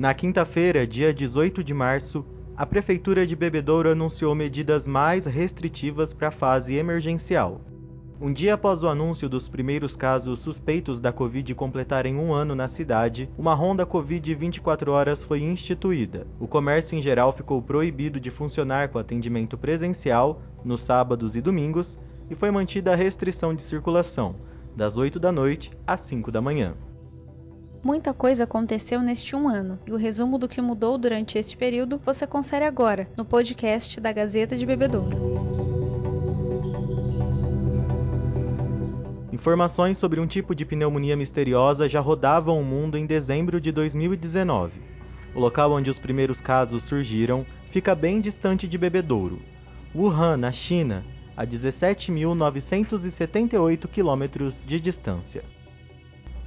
Na quinta-feira, dia 18 de março, a Prefeitura de Bebedouro anunciou medidas mais restritivas para a fase emergencial. Um dia após o anúncio dos primeiros casos suspeitos da Covid completarem um ano na cidade, uma ronda Covid 24 horas foi instituída. O comércio em geral ficou proibido de funcionar com atendimento presencial nos sábados e domingos e foi mantida a restrição de circulação, das 8 da noite às 5 da manhã. Muita coisa aconteceu neste um ano, e o resumo do que mudou durante este período você confere agora no podcast da Gazeta de Bebedouro. Informações sobre um tipo de pneumonia misteriosa já rodavam o mundo em dezembro de 2019. O local onde os primeiros casos surgiram fica bem distante de Bebedouro. Wuhan, na China, a 17.978 quilômetros de distância.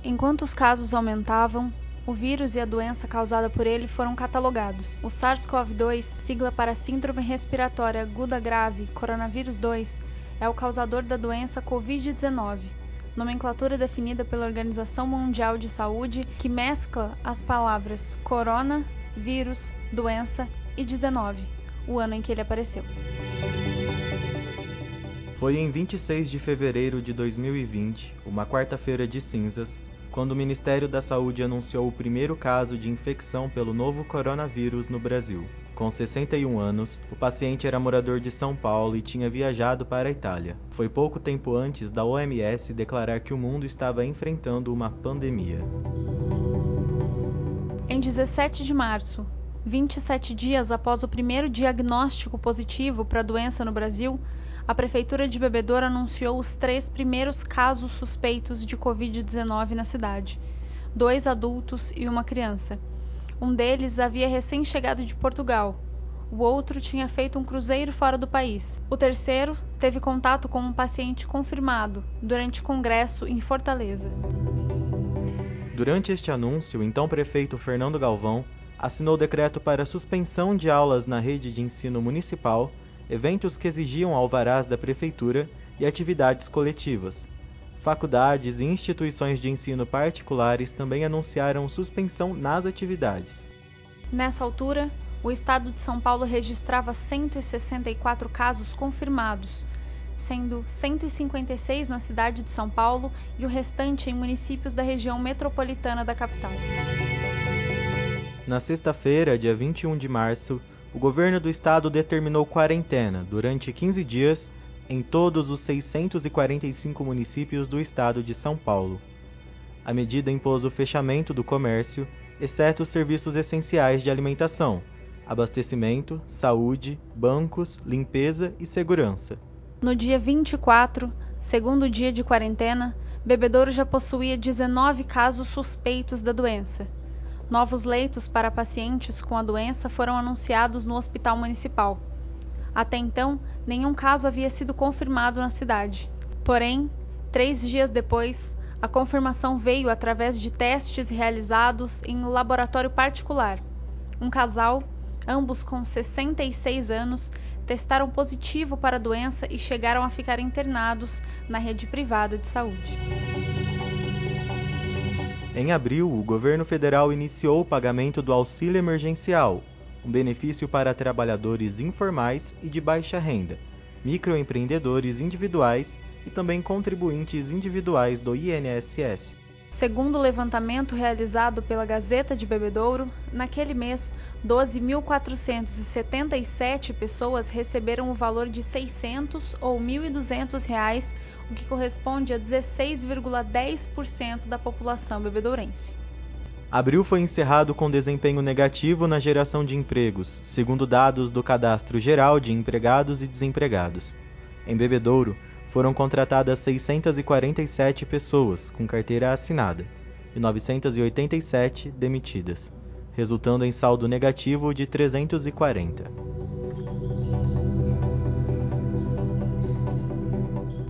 Enquanto os casos aumentavam, o vírus e a doença causada por ele foram catalogados. O SARS-CoV-2, sigla para Síndrome Respiratória Aguda Grave Coronavírus 2, é o causador da doença Covid-19, nomenclatura definida pela Organização Mundial de Saúde que mescla as palavras corona, vírus, doença e 19, o ano em que ele apareceu. Foi em 26 de fevereiro de 2020, uma quarta-feira de cinzas, quando o Ministério da Saúde anunciou o primeiro caso de infecção pelo novo coronavírus no Brasil. Com 61 anos, o paciente era morador de São Paulo e tinha viajado para a Itália. Foi pouco tempo antes da OMS declarar que o mundo estava enfrentando uma pandemia. Em 17 de março, 27 dias após o primeiro diagnóstico positivo para a doença no Brasil, a Prefeitura de Bebedouro anunciou os três primeiros casos suspeitos de Covid-19 na cidade: dois adultos e uma criança. Um deles havia recém-chegado de Portugal. O outro tinha feito um cruzeiro fora do país. O terceiro teve contato com um paciente confirmado durante congresso em Fortaleza. Durante este anúncio, o então prefeito Fernando Galvão assinou decreto para suspensão de aulas na rede de ensino municipal eventos que exigiam alvarás da prefeitura e atividades coletivas. Faculdades e instituições de ensino particulares também anunciaram suspensão nas atividades. Nessa altura, o estado de São Paulo registrava 164 casos confirmados, sendo 156 na cidade de São Paulo e o restante em municípios da região metropolitana da capital. Na sexta-feira, dia 21 de março, o governo do estado determinou quarentena durante 15 dias em todos os 645 municípios do estado de São Paulo. A medida impôs o fechamento do comércio, exceto os serviços essenciais de alimentação, abastecimento, saúde, bancos, limpeza e segurança. No dia 24, segundo dia de quarentena, Bebedouro já possuía 19 casos suspeitos da doença. Novos leitos para pacientes com a doença foram anunciados no Hospital Municipal. Até então, nenhum caso havia sido confirmado na cidade. Porém, três dias depois, a confirmação veio através de testes realizados em um laboratório particular. Um casal, ambos com 66 anos, testaram positivo para a doença e chegaram a ficar internados na rede privada de saúde. Em abril, o governo federal iniciou o pagamento do auxílio emergencial, um benefício para trabalhadores informais e de baixa renda, microempreendedores individuais e também contribuintes individuais do INSS. Segundo o levantamento realizado pela Gazeta de Bebedouro, naquele mês, 12.477 pessoas receberam o valor de 600 ou 1.200 reais o que corresponde a 16,10% da população bebedourense. Abril foi encerrado com desempenho negativo na geração de empregos, segundo dados do Cadastro Geral de Empregados e Desempregados. Em Bebedouro, foram contratadas 647 pessoas com carteira assinada e 987 demitidas, resultando em saldo negativo de 340.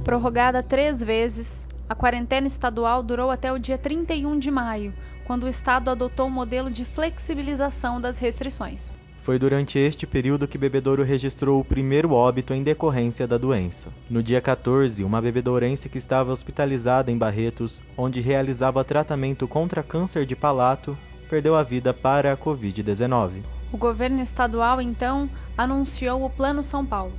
Prorrogada três vezes, a quarentena estadual durou até o dia 31 de maio, quando o estado adotou o um modelo de flexibilização das restrições. Foi durante este período que Bebedouro registrou o primeiro óbito em decorrência da doença. No dia 14, uma bebedourense que estava hospitalizada em Barretos, onde realizava tratamento contra câncer de palato, perdeu a vida para a Covid-19. O governo estadual, então, anunciou o Plano São Paulo.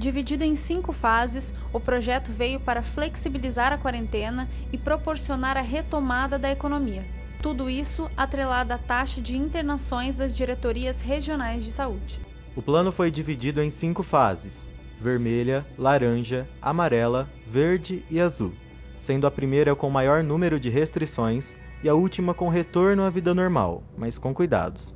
Dividido em cinco fases, o projeto veio para flexibilizar a quarentena e proporcionar a retomada da economia. Tudo isso atrelado à taxa de internações das diretorias regionais de saúde. O plano foi dividido em cinco fases: vermelha, laranja, amarela, verde e azul, sendo a primeira com maior número de restrições e a última com retorno à vida normal, mas com cuidados.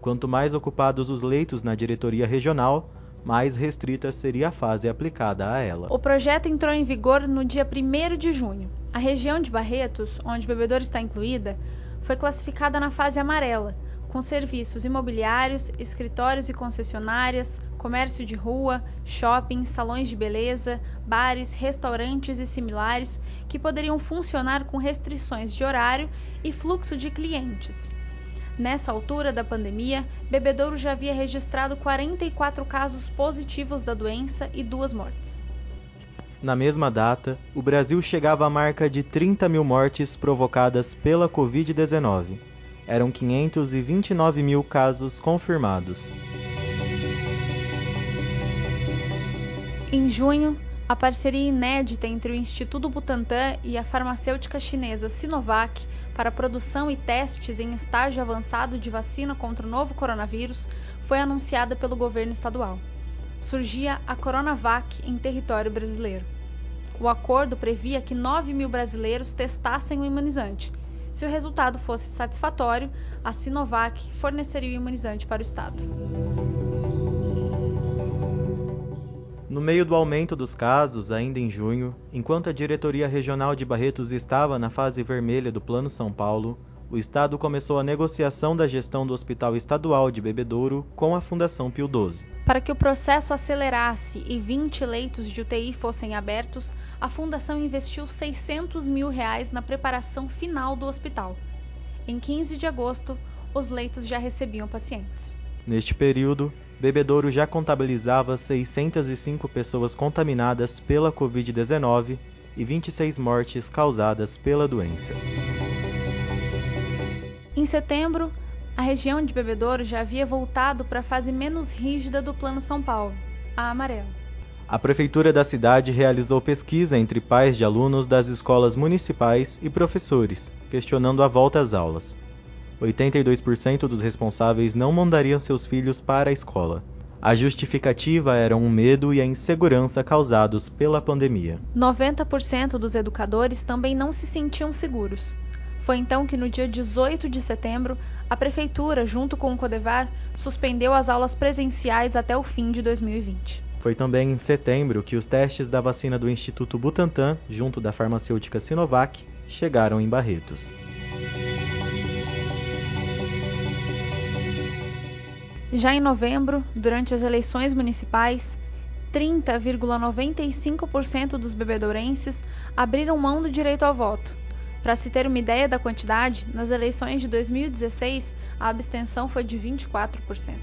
Quanto mais ocupados os leitos na diretoria regional, mais restrita seria a fase aplicada a ela. O projeto entrou em vigor no dia 1 de junho. A região de Barretos, onde Bebedouro está incluída, foi classificada na fase amarela, com serviços imobiliários, escritórios e concessionárias, comércio de rua, shopping, salões de beleza, bares, restaurantes e similares que poderiam funcionar com restrições de horário e fluxo de clientes. Nessa altura da pandemia, Bebedouro já havia registrado 44 casos positivos da doença e duas mortes. Na mesma data, o Brasil chegava à marca de 30 mil mortes provocadas pela Covid-19. Eram 529 mil casos confirmados. Em junho, a parceria inédita entre o Instituto Butantan e a farmacêutica chinesa Sinovac para produção e testes em estágio avançado de vacina contra o novo coronavírus foi anunciada pelo governo estadual. Surgia a Coronavac em território brasileiro. O acordo previa que 9 mil brasileiros testassem o imunizante. Se o resultado fosse satisfatório, a Sinovac forneceria o imunizante para o Estado. No meio do aumento dos casos, ainda em junho, enquanto a diretoria regional de Barretos estava na fase vermelha do Plano São Paulo, o Estado começou a negociação da gestão do Hospital Estadual de Bebedouro com a Fundação Pio XII. Para que o processo acelerasse e 20 leitos de UTI fossem abertos, a Fundação investiu 600 mil reais na preparação final do hospital. Em 15 de agosto, os leitos já recebiam pacientes. Neste período, Bebedouro já contabilizava 605 pessoas contaminadas pela Covid-19 e 26 mortes causadas pela doença. Em setembro, a região de Bebedouro já havia voltado para a fase menos rígida do Plano São Paulo, a amarela. A prefeitura da cidade realizou pesquisa entre pais de alunos das escolas municipais e professores, questionando a volta às aulas. 82% dos responsáveis não mandariam seus filhos para a escola. A justificativa era um medo e a insegurança causados pela pandemia. 90% dos educadores também não se sentiam seguros. Foi então que, no dia 18 de setembro, a Prefeitura, junto com o Codevar, suspendeu as aulas presenciais até o fim de 2020. Foi também em setembro que os testes da vacina do Instituto Butantan, junto da farmacêutica Sinovac, chegaram em Barretos. Já em novembro, durante as eleições municipais, 30,95% dos bebedourenses abriram mão do direito ao voto. Para se ter uma ideia da quantidade, nas eleições de 2016 a abstenção foi de 24%.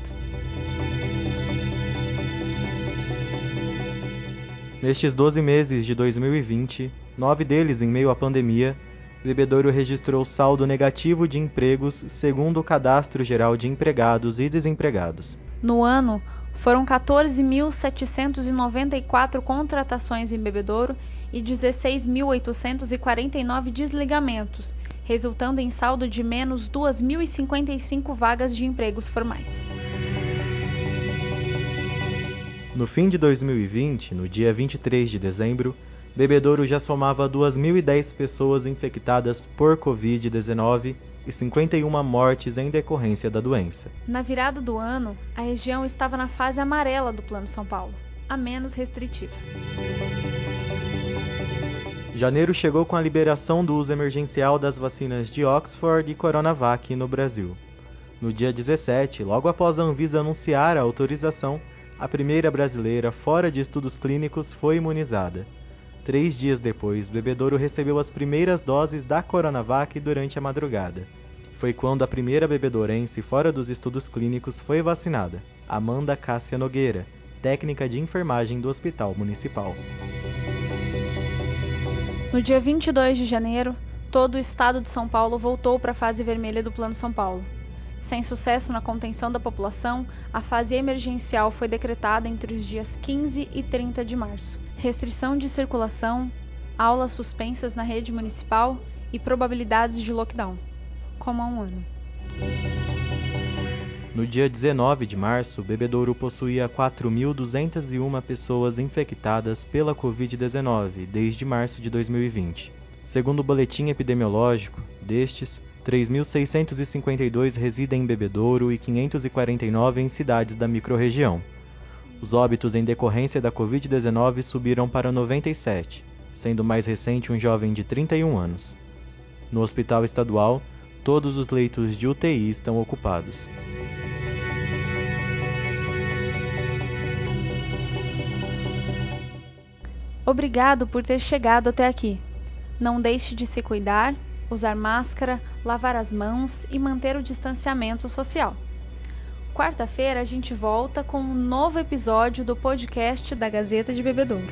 Nestes 12 meses de 2020, nove deles em meio à pandemia, Bebedouro registrou saldo negativo de empregos segundo o Cadastro Geral de Empregados e Desempregados. No ano, foram 14.794 contratações em Bebedouro e 16.849 desligamentos, resultando em saldo de menos 2.055 vagas de empregos formais. No fim de 2020, no dia 23 de dezembro, Bebedouro já somava 2.010 pessoas infectadas por Covid-19 e 51 mortes em decorrência da doença. Na virada do ano, a região estava na fase amarela do Plano São Paulo, a menos restritiva. Janeiro chegou com a liberação do uso emergencial das vacinas de Oxford e Coronavac no Brasil. No dia 17, logo após a Anvisa anunciar a autorização, a primeira brasileira fora de estudos clínicos foi imunizada. Três dias depois, Bebedouro recebeu as primeiras doses da Coronavac durante a madrugada. Foi quando a primeira bebedourense fora dos estudos clínicos foi vacinada, Amanda Cássia Nogueira, técnica de enfermagem do Hospital Municipal. No dia 22 de janeiro, todo, o estado de São Paulo voltou para a fase vermelha do Plano São Paulo. Sem sucesso na contenção da população, a fase emergencial foi decretada entre os dias 15 e 30 de março. Restrição de circulação, aulas suspensas na rede municipal e probabilidades de lockdown, como há um ano. No dia 19 de março, Bebedouro possuía 4.201 pessoas infectadas pela Covid-19 desde março de 2020. Segundo o boletim epidemiológico, destes, 3.652 residem em Bebedouro e 549 em cidades da microrregião. Os óbitos em decorrência da Covid-19 subiram para 97, sendo mais recente um jovem de 31 anos. No hospital estadual, todos os leitos de UTI estão ocupados. Obrigado por ter chegado até aqui. Não deixe de se cuidar, usar máscara, lavar as mãos e manter o distanciamento social. Quarta-feira a gente volta com um novo episódio do podcast da Gazeta de Bebedouro.